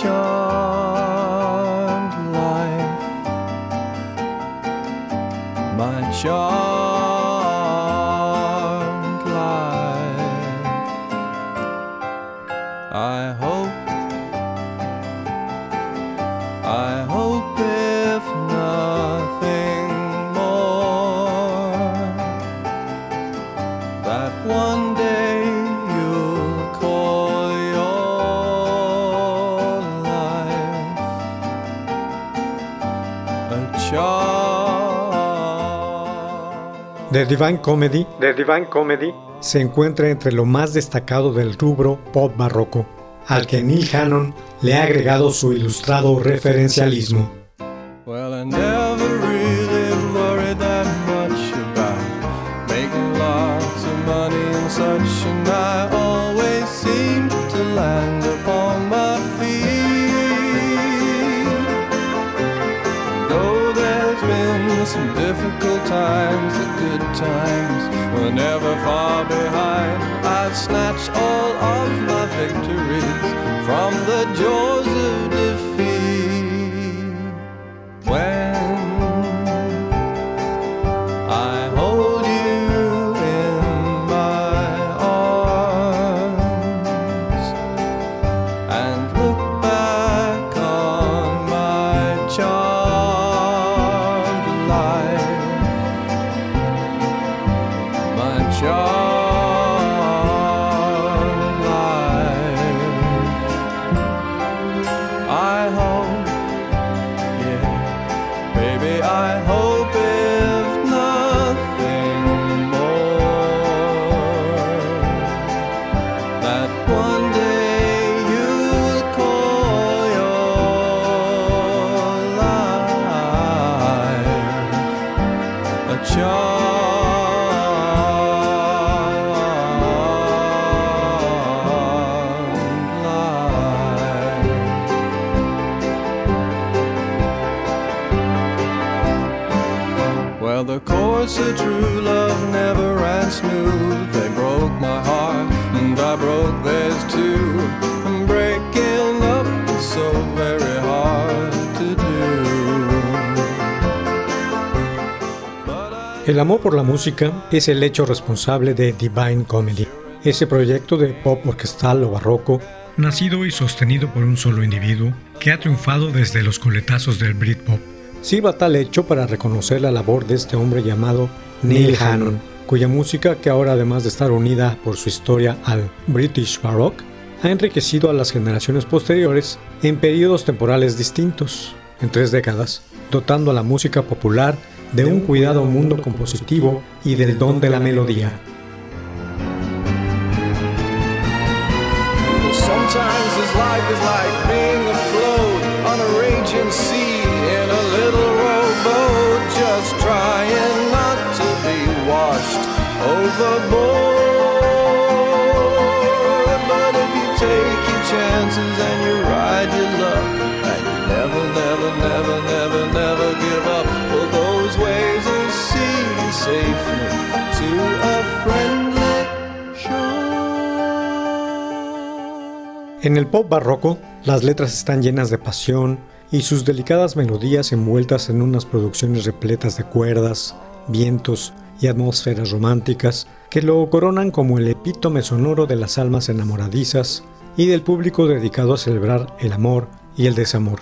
지켜 The Divine Comedy, The Divine Comedy se encuentra entre lo más destacado del rubro pop barroco, al que Neil Hannon le ha agregado su ilustrado referencialismo. Times were never far behind. I'd snatch all of my victories from the jaws El amor por la música es el hecho responsable de Divine Comedy, ese proyecto de pop orquestal o barroco, nacido y sostenido por un solo individuo, que ha triunfado desde los coletazos del Britpop. Sirva tal hecho para reconocer la labor de este hombre llamado Neil Hannon, cuya música, que ahora además de estar unida por su historia al British Baroque, ha enriquecido a las generaciones posteriores en periodos temporales distintos, en tres décadas, dotando a la música popular de un cuidado mundo compositivo y del don de la melodía. En el pop barroco, las letras están llenas de pasión y sus delicadas melodías envueltas en unas producciones repletas de cuerdas, vientos y atmósferas románticas que lo coronan como el epítome sonoro de las almas enamoradizas y del público dedicado a celebrar el amor y el desamor.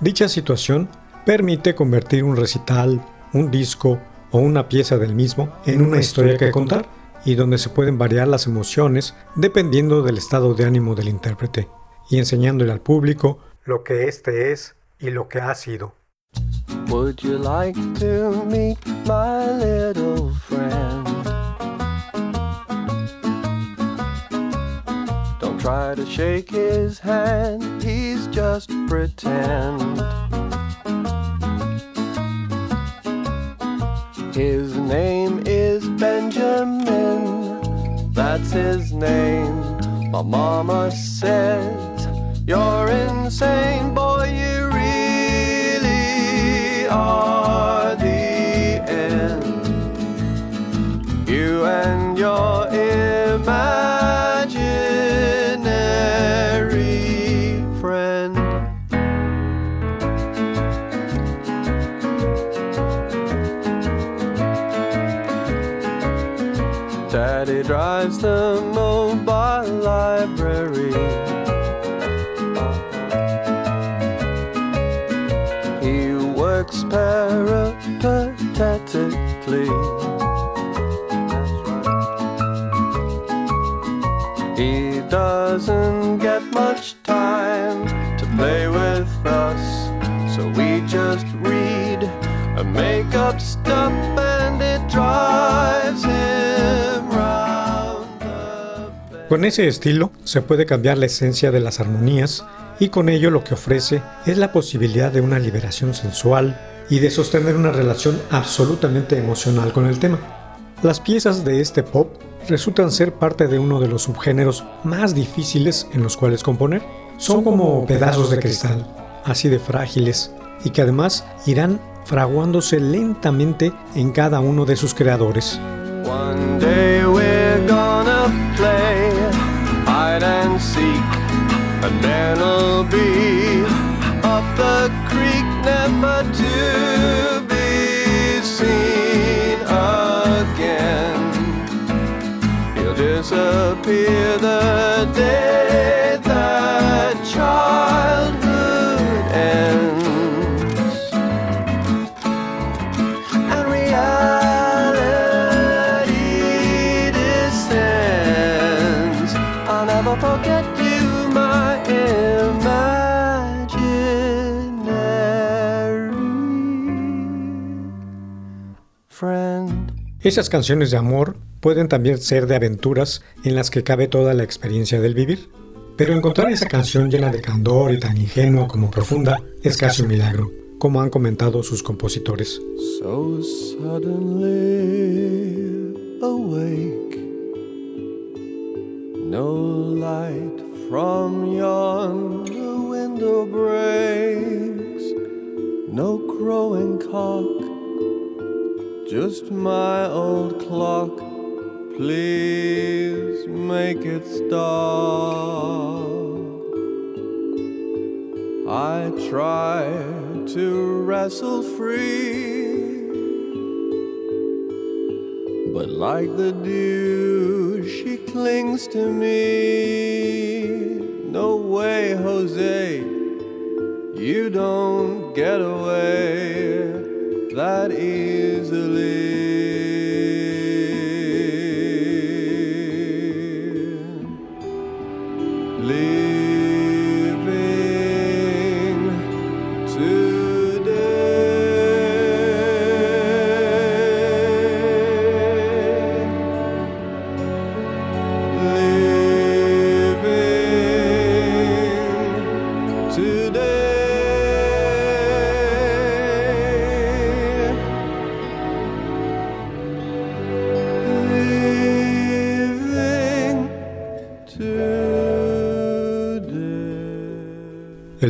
Dicha situación permite convertir un recital, un disco o una pieza del mismo en una historia que contar y donde se pueden variar las emociones dependiendo del estado de ánimo del intérprete, y enseñándole al público lo que éste es y lo que ha sido. Would you like to meet my little friend? Don't try to shake his hand, he's just pretend. His name is Benjamin, that's his name. My mama says, You're insane, autumn Con ese estilo se puede cambiar la esencia de las armonías y con ello lo que ofrece es la posibilidad de una liberación sensual y de sostener una relación absolutamente emocional con el tema. Las piezas de este pop resultan ser parte de uno de los subgéneros más difíciles en los cuales componer. Son como pedazos de cristal, así de frágiles, y que además irán fraguándose lentamente en cada uno de sus creadores. One day it'll be up the creek, never to be seen again. He'll disappear the day that childhood Esas canciones de amor pueden también ser de aventuras en las que cabe toda la experiencia del vivir. Pero encontrar esa canción llena de candor y tan ingenua como profunda es casi un milagro, como han comentado sus compositores. So suddenly awake, no light from yonder window breaks, no crowing cock, just my old clock. Please make it stop. I try to wrestle free, but like the dew, she clings to me. No way, Jose, you don't get away that easily.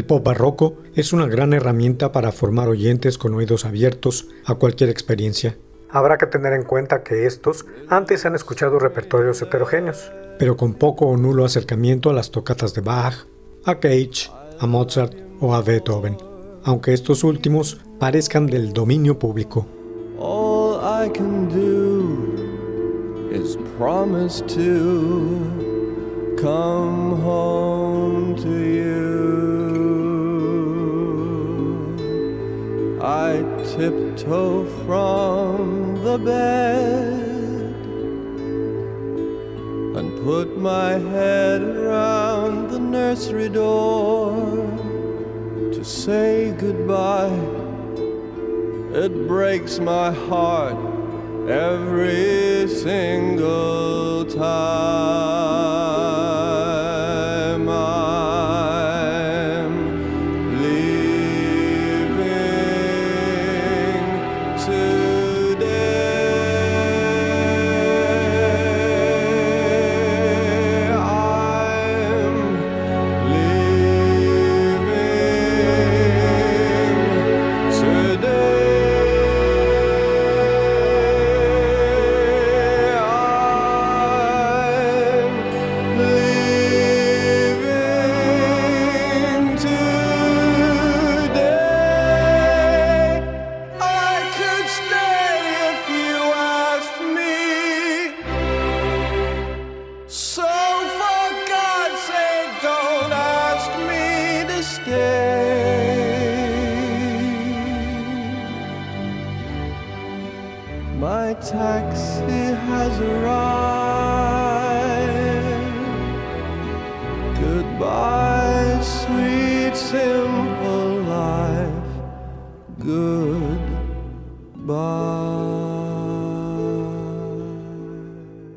El pop barroco es una gran herramienta para formar oyentes con oídos abiertos a cualquier experiencia. Habrá que tener en cuenta que estos antes han escuchado repertorios heterogéneos, pero con poco o nulo acercamiento a las tocatas de Bach, a Cage, a Mozart o a Beethoven, aunque estos últimos parezcan del dominio público. All I can do is promise to come home to I tiptoe from the bed and put my head around the nursery door to say goodbye. It breaks my heart every single time.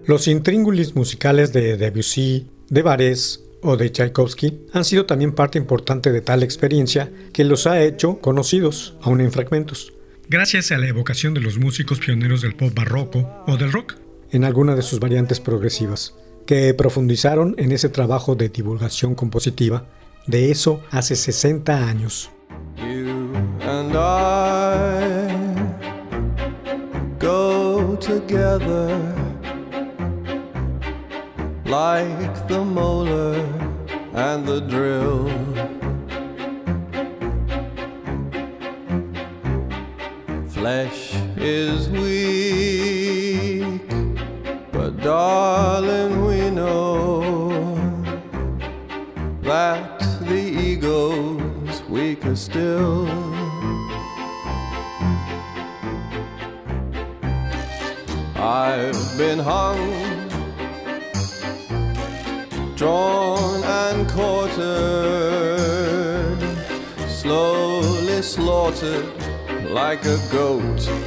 Los intríngulis musicales de Debussy, de Varese o de Tchaikovsky han sido también parte importante de tal experiencia que los ha hecho conocidos, aún en fragmentos, gracias a la evocación de los músicos pioneros del pop barroco o del rock, en alguna de sus variantes progresivas, que profundizaron en ese trabajo de divulgación compositiva, de eso hace 60 años. Like the molar and the drill. Flesh is weak, but darling, we know that the ego's weaker still. I've been hung slaughtered like a goat.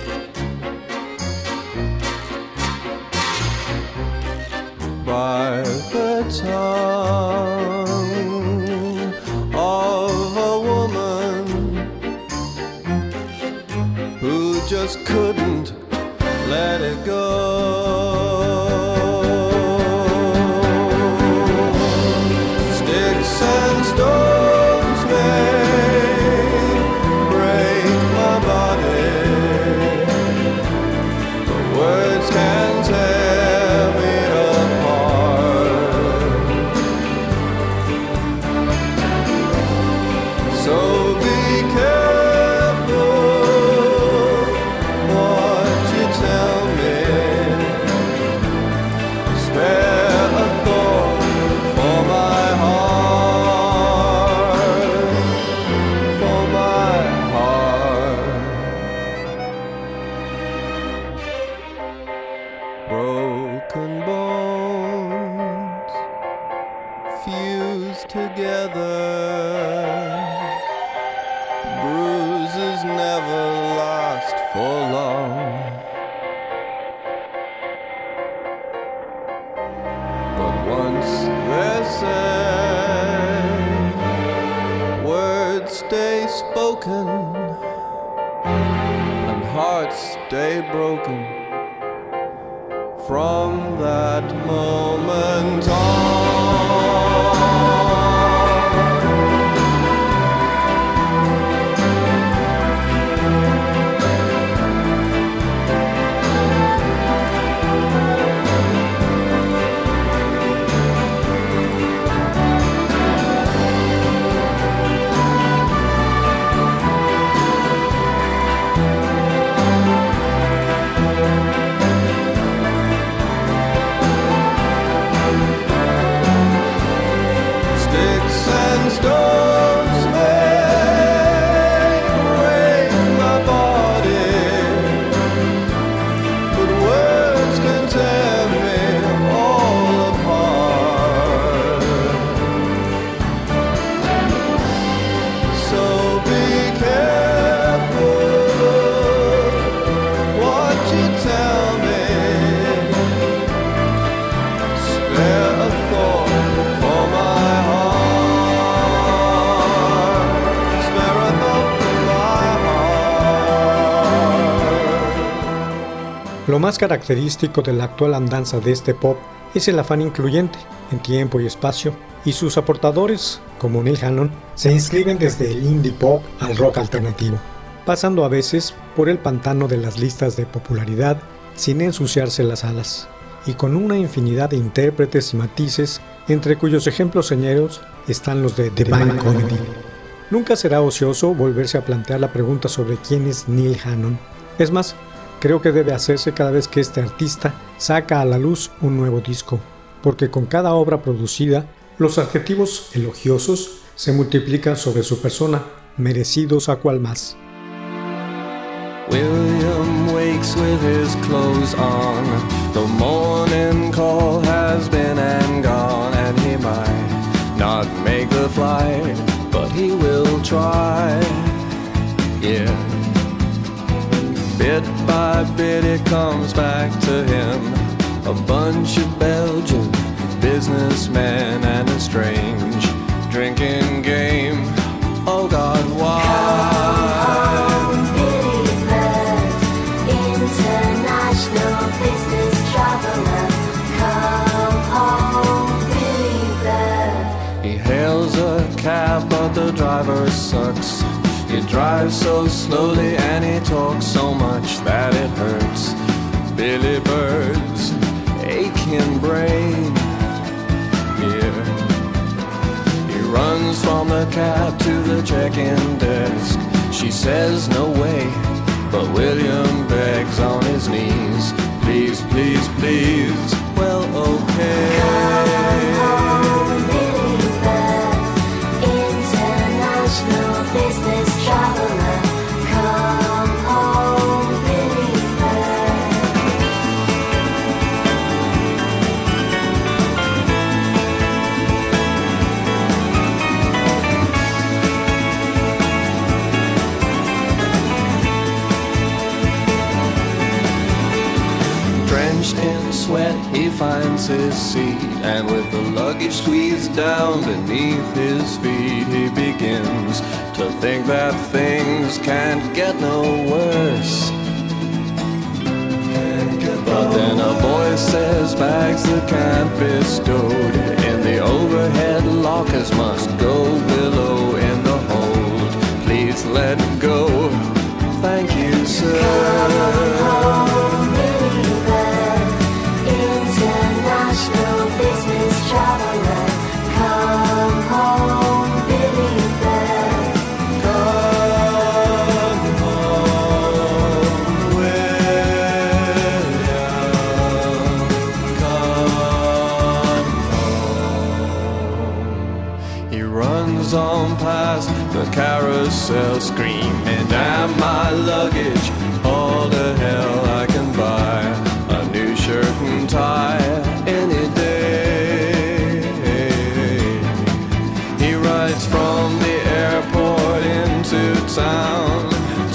day spoken and hearts stay broken from that moment on. Más característico de la actual andanza de este pop es el afán incluyente en tiempo y espacio, y sus aportadores, como Neil Hannon, se inscriben desde el indie pop al rock alternativo, pasando a veces por el pantano de las listas de popularidad sin ensuciarse las alas, y con una infinidad de intérpretes y matices, entre cuyos ejemplos señeros están los de Divine Comedy. Nunca será ocioso volverse a plantear la pregunta sobre quién es Neil Hannon. Es más, creo que debe hacerse cada vez que este artista saca a la luz un nuevo disco, porque con cada obra producida, los adjetivos elogiosos se multiplican sobre su persona, merecidos a cual más. William wakes with his clothes on. The morning call has been and gone, and he might not make the flight, but he will try. Yeah. Bit by bit, it comes back to him. A bunch of Belgian businessmen and a strange drinking game. Oh God, why? International business traveler come home He hails a cab, but the driver sucks. He drives so slowly and he talks so much that it hurts. Billy Bird's aching brain. Yeah. He runs from the cab to the check-in desk. She says no way, but William begs on his knees. Please, please, please. Well, okay. Finds his seat, and with the luggage squeezed down beneath his feet, he begins to think that things can't get no worse. But then a voice says bags that can't be stowed in the overhead lockers must go below in the hold. Please let go. Thank you, sir. Carousel, screaming, "Damn my luggage! All the hell I can buy a new shirt and tie any day." He rides from the airport into town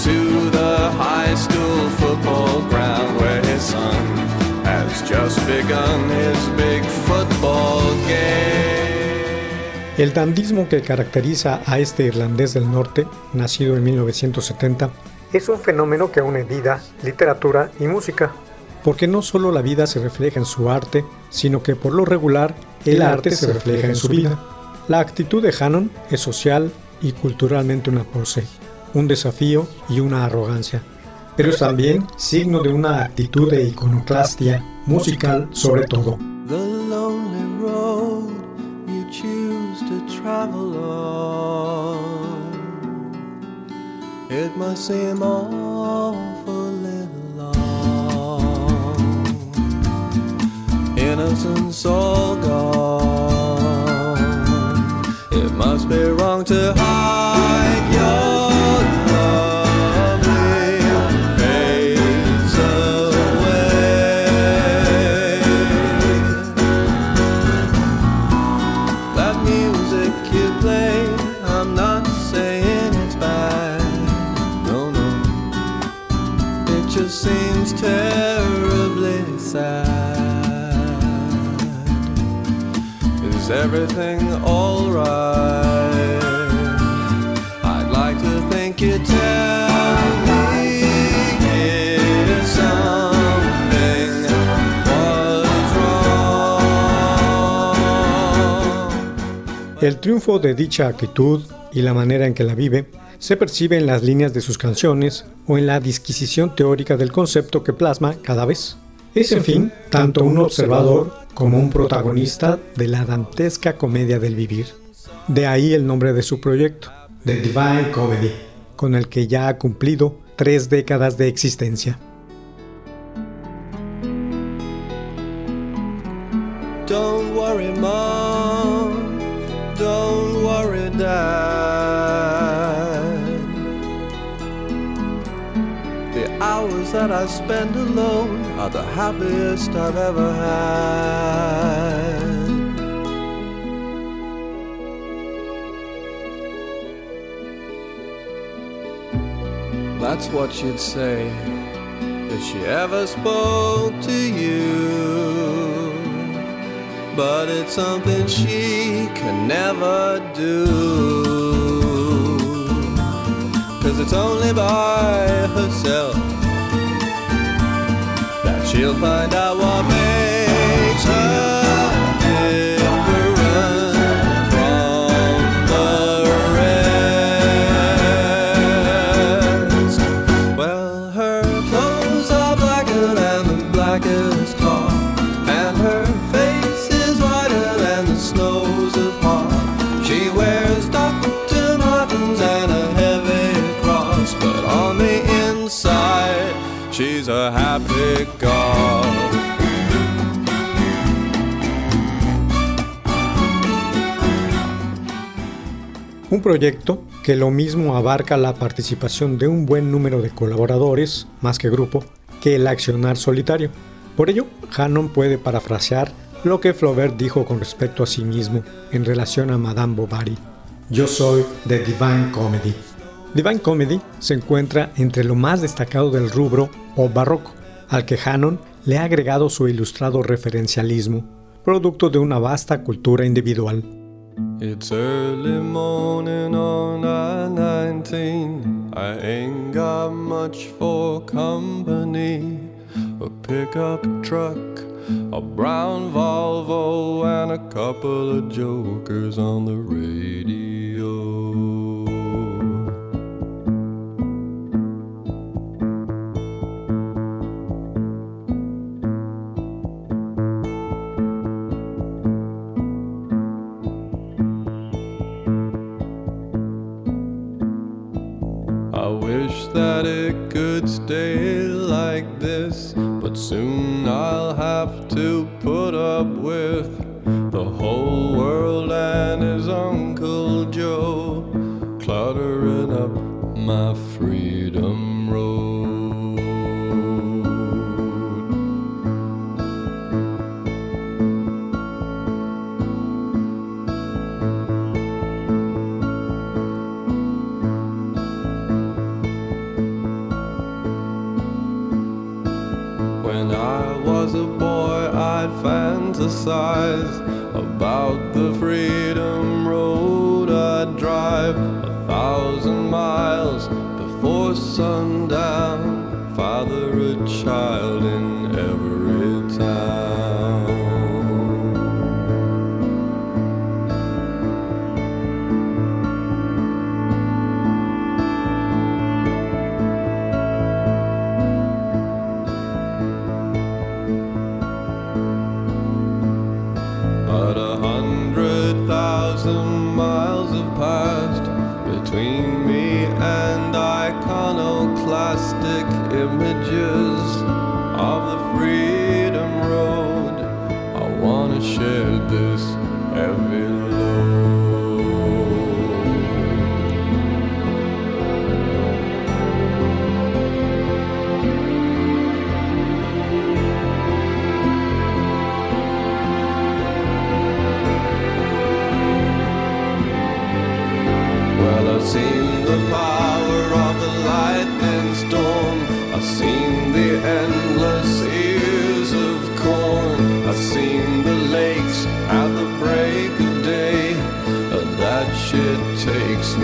to the high school football ground where his son has just begun his El dandismo que caracteriza a este irlandés del norte, nacido en 1970, es un fenómeno que une vida, literatura y música, porque no solo la vida se refleja en su arte, sino que por lo regular el arte se refleja en su vida. La actitud de Hannon es social y culturalmente una pose, un desafío y una arrogancia, pero es también signo de una actitud de iconoclastia musical sobre todo. Travel on. It must seem awfully long. Innocence all gone. It must be wrong to hide El triunfo de dicha actitud y la manera en que la vive se percibe en las líneas de sus canciones o en la disquisición teórica del concepto que plasma cada vez. Es, en fin, tanto un observador como un protagonista de la dantesca comedia del vivir. De ahí el nombre de su proyecto, The Divine Comedy, con el que ya ha cumplido tres décadas de existencia. Don't worry, Mom. Don't worry, Dad. The hours that I spend alone are the happiest I've ever had. That's what she'd say if she ever spoke to you. But it's something she can never do. Cause it's only by herself that she'll find out what proyecto que lo mismo abarca la participación de un buen número de colaboradores, más que grupo, que el accionar solitario. Por ello, Hannon puede parafrasear lo que Flaubert dijo con respecto a sí mismo en relación a Madame Bovary. Yo soy The Divine Comedy. Divine Comedy se encuentra entre lo más destacado del rubro o barroco, al que Hannon le ha agregado su ilustrado referencialismo, producto de una vasta cultura individual. It's early morning on I-19. I ain't got much for company. A pickup truck, a brown Volvo, and a couple of jokers on the radio. I wish that it could stay like this, but soon I'll have to put up with the whole world and his Uncle Joe cluttering up my freedom thousand miles have passed between me and iconoclastic images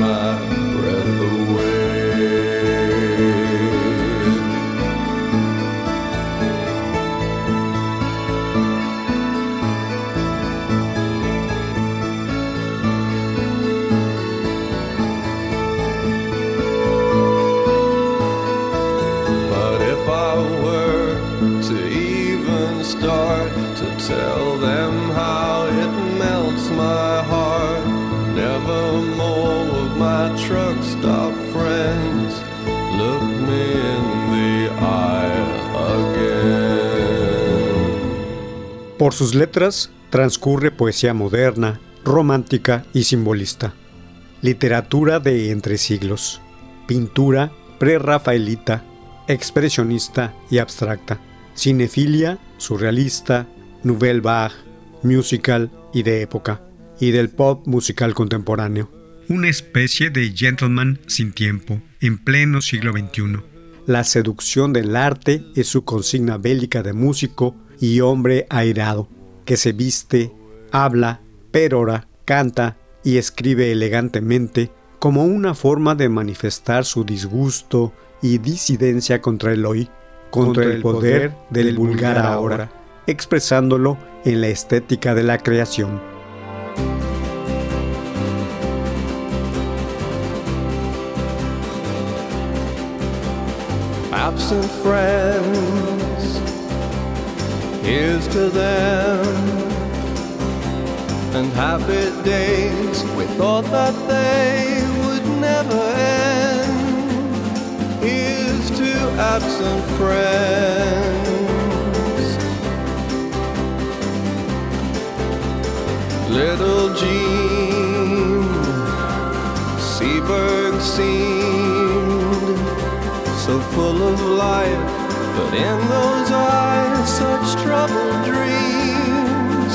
love. Por sus letras transcurre poesía moderna, romántica y simbolista, literatura de entre siglos, pintura prerrafaelita, expresionista y abstracta, cinefilia, surrealista, nouvelle vague, musical y de época, y del pop musical contemporáneo. Una especie de gentleman sin tiempo, en pleno siglo XXI. La seducción del arte es su consigna bélica de músico y hombre airado, que se viste, habla, perora, canta y escribe elegantemente como una forma de manifestar su disgusto y disidencia contra el hoy, contra, el poder del vulgar ahora, expresándolo en la estética de la creación. Absent friends. Here's to them and happy days. We thought that they would never end. Here's to absent friends. Little Jean Seaberg seemed so full of life, but in those eyes, such troubled dreams.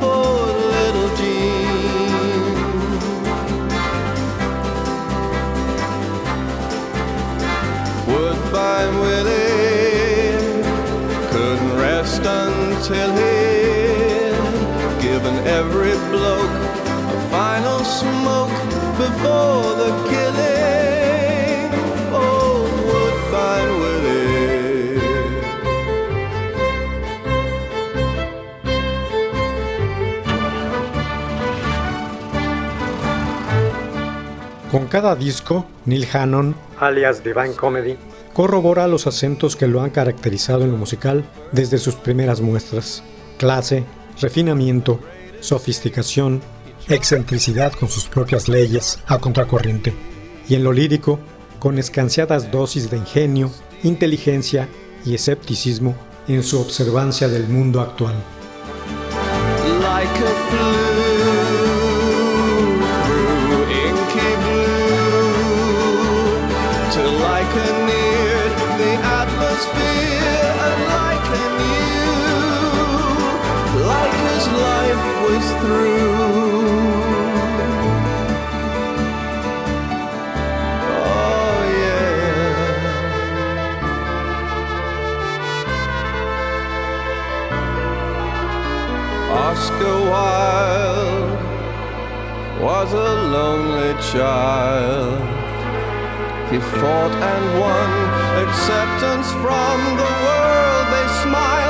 Poor little Jean. Woodbine Willie couldn't rest until he'd cada disco, Neil Hannon, alias Divine Comedy, corrobora los acentos que lo han caracterizado en lo musical desde sus primeras muestras. Clase, refinamiento, sofisticación, excentricidad con sus propias leyes a contracorriente. Y en lo lírico, con escanciadas dosis de ingenio, inteligencia y escepticismo en su observancia del mundo actual. like Oh, Oscar Wilde was a lonely child. He fought and won acceptance from the world. They smiled,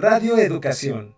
Radio Educación.